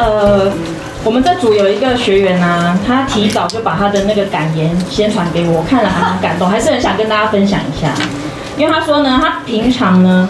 呃，我们这组有一个学员啊，他提早就把他的那个感言先传给我，看了还蛮感动，还是很想跟大家分享一下。因为他说呢，他平常呢，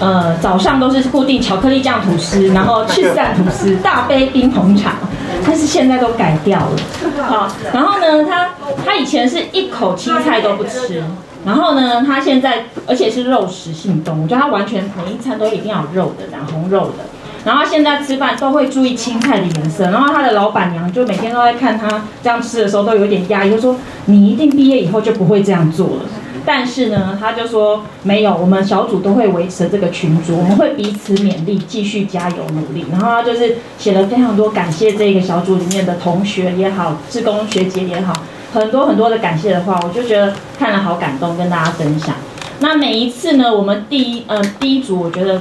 呃，早上都是固定巧克力酱吐司，然后去散吐司，大杯冰红茶，但是现在都改掉了。好，然后呢，他他以前是一口青菜都不吃，然后呢，他现在而且是肉食性动物，就他完全每一餐都一定要有肉的，然后红肉的。然后现在吃饭都会注意青菜的颜色，然后他的老板娘就每天都在看他这样吃的时候都有点压抑，就说你一定毕业以后就不会这样做了。但是呢，他就说没有，我们小组都会维持这个群组，我们会彼此勉励，继续加油努力。然后他就是写了非常多感谢这个小组里面的同学也好，志工学姐也好，很多很多的感谢的话，我就觉得看了好感动，跟大家分享。那每一次呢，我们第一呃第一组，我觉得。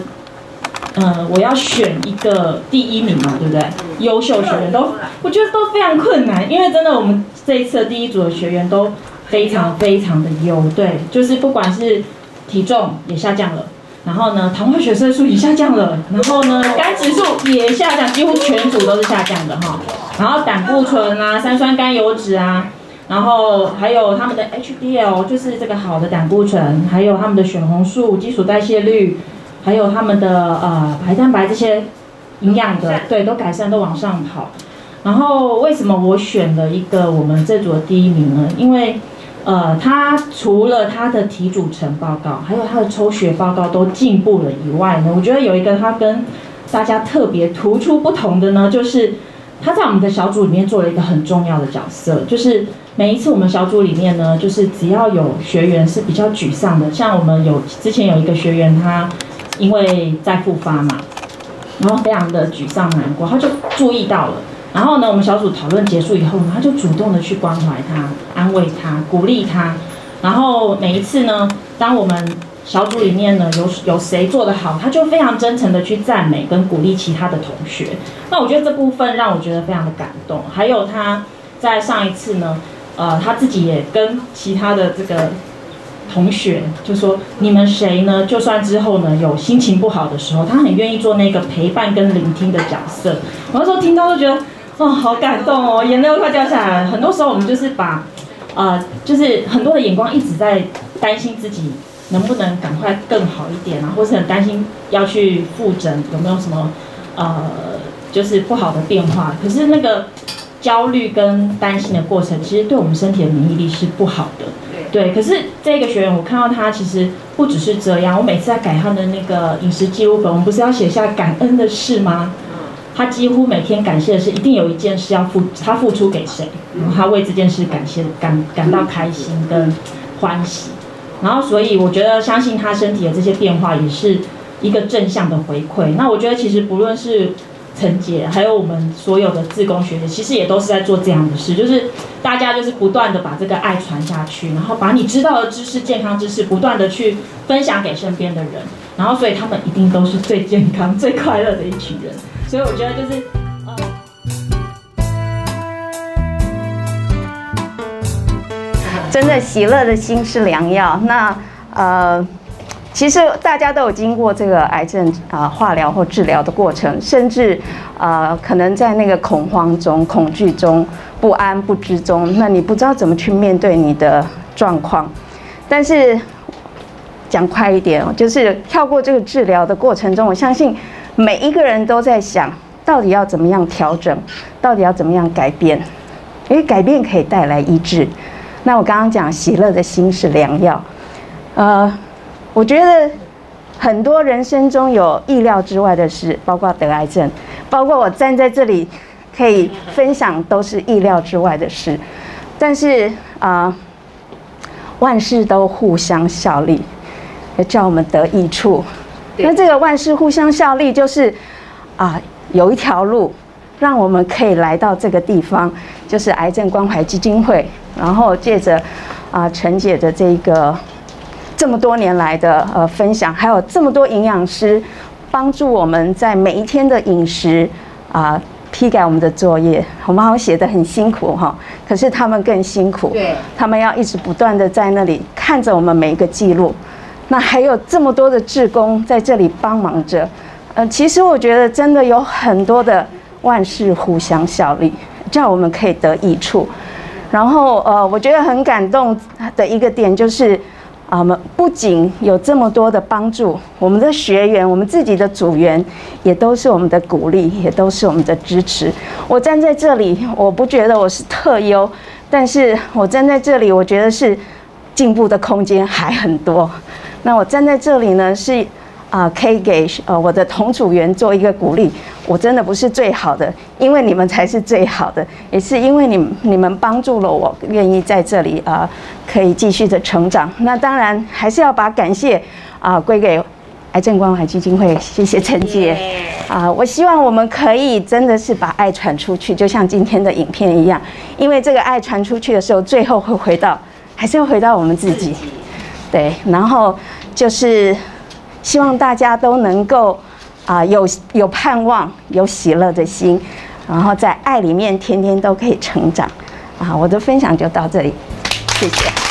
嗯，我要选一个第一名嘛，对不对？优秀学员都，我觉得都非常困难，因为真的我们这一次的第一组的学员都非常非常的优，对，就是不管是体重也下降了，然后呢，糖化血色素也下降了，然后呢，肝指数也下降，几乎全组都是下降的哈。然后胆固醇啊、三酸甘油脂啊，然后还有他们的 HDL，就是这个好的胆固醇，还有他们的血红素、基础代谢率。还有他们的呃白蛋白这些营养的，对，都改善，都往上跑。然后为什么我选了一个我们这组的第一名呢？因为呃，他除了他的体组成报告，还有他的抽血报告都进步了以外呢，我觉得有一个他跟大家特别突出不同的呢，就是他在我们的小组里面做了一个很重要的角色，就是每一次我们小组里面呢，就是只要有学员是比较沮丧的，像我们有之前有一个学员他。因为在复发嘛，然后非常的沮丧难过，他就注意到了。然后呢，我们小组讨论结束以后呢，他就主动的去关怀他、安慰他、鼓励他。然后每一次呢，当我们小组里面呢有有谁做得好，他就非常真诚的去赞美跟鼓励其他的同学。那我觉得这部分让我觉得非常的感动。还有他在上一次呢，呃，他自己也跟其他的这个。同学就说：“你们谁呢？就算之后呢有心情不好的时候，他很愿意做那个陪伴跟聆听的角色。”我那时候听到都觉得，哦，好感动哦，眼泪都快掉下来了。很多时候我们就是把，呃，就是很多的眼光一直在担心自己能不能赶快更好一点啊，或是很担心要去复诊有没有什么，呃，就是不好的变化。可是那个焦虑跟担心的过程，其实对我们身体的免疫力是不好的。对，可是这个学员，我看到他其实不只是这样。我每次在改他的那个饮食记录本，我们不是要写下感恩的事吗？他几乎每天感谢的是，一定有一件事要付，他付出给谁，然后他为这件事感谢，感感到开心跟欢喜。然后，所以我觉得相信他身体的这些变化，也是一个正向的回馈。那我觉得其实不论是。陈姐，还有我们所有的自工学姐，其实也都是在做这样的事，就是大家就是不断的把这个爱传下去，然后把你知道的知识、健康知识，不断的去分享给身边的人，然后所以他们一定都是最健康、最快乐的一群人。所以我觉得就是，真的喜乐的心是良药。那呃。其实大家都有经过这个癌症啊化疗或治疗的过程，甚至呃可能在那个恐慌中、恐惧中、不安不知中，那你不知道怎么去面对你的状况。但是讲快一点，就是跳过这个治疗的过程中，我相信每一个人都在想，到底要怎么样调整，到底要怎么样改变，因为改变可以带来医治。那我刚刚讲，喜乐的心是良药，呃。我觉得很多人生中有意料之外的事，包括得癌症，包括我站在这里可以分享，都是意料之外的事。但是啊，万事都互相效力，也叫我们得益处。那这个万事互相效力，就是啊，有一条路让我们可以来到这个地方，就是癌症关怀基金会，然后借着啊陈姐的这个。这么多年来的呃分享，还有这么多营养师帮助我们在每一天的饮食啊批改我们的作业，我们好像写的很辛苦哈，可是他们更辛苦，对，他们要一直不断的在那里看着我们每一个记录，那还有这么多的志工在这里帮忙着，呃，其实我觉得真的有很多的万事互相效力，叫我们可以得益处。然后呃，我觉得很感动的一个点就是。啊，我们不仅有这么多的帮助，我们的学员、我们自己的组员，也都是我们的鼓励，也都是我们的支持。我站在这里，我不觉得我是特优，但是我站在这里，我觉得是进步的空间还很多。那我站在这里呢，是。啊，可以给呃我的同组员做一个鼓励。我真的不是最好的，因为你们才是最好的，也是因为你你们帮助了我，愿意在这里啊可以继续的成长。那当然还是要把感谢啊归给癌症关怀基金会，谢谢陈姐啊。我希望我们可以真的是把爱传出去，就像今天的影片一样，因为这个爱传出去的时候，最后会回到还是要回到我们自己。对，然后就是。希望大家都能够啊有有盼望，有喜乐的心，然后在爱里面天天都可以成长啊！我的分享就到这里，谢谢。